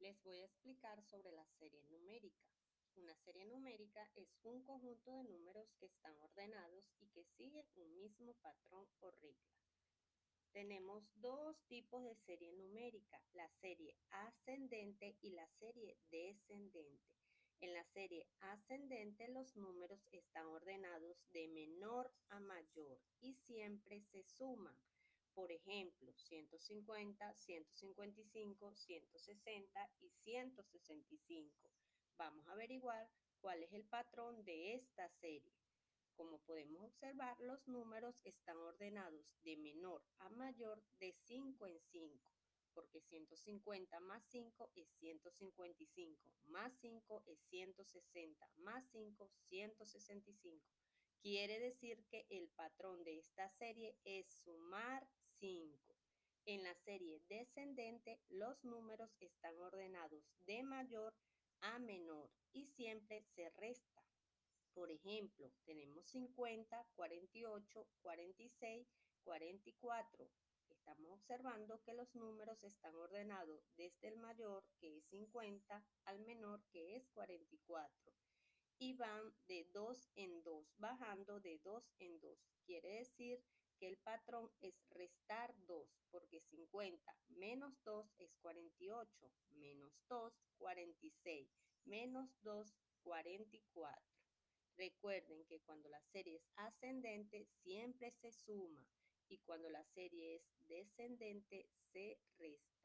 Les voy a explicar sobre la serie numérica. Una serie numérica es un conjunto de números que están ordenados y que siguen un mismo patrón o regla. Tenemos dos tipos de serie numérica, la serie ascendente y la serie descendente. En la serie ascendente los números están ordenados de menor a mayor y siempre se suman. Por ejemplo, 150, 155, 160 y 165. Vamos a averiguar cuál es el patrón de esta serie. Como podemos observar, los números están ordenados de menor a mayor de 5 en 5, porque 150 más 5 es 155, más 5 es 160, más 5, 165. Quiere decir que el patrón de esta serie es sumar 5. En la serie descendente, los números están ordenados de mayor a menor y siempre se resta. Por ejemplo, tenemos 50, 48, 46, 44. Estamos observando que los números están ordenados desde el mayor, que es 50, al menor, que es 44. Y van de 2 en 2, bajando de 2 en 2. Quiere decir que el patrón es restar 2, porque 50 menos 2 es 48, menos 2, 46, menos 2, 44. Recuerden que cuando la serie es ascendente siempre se suma y cuando la serie es descendente se resta.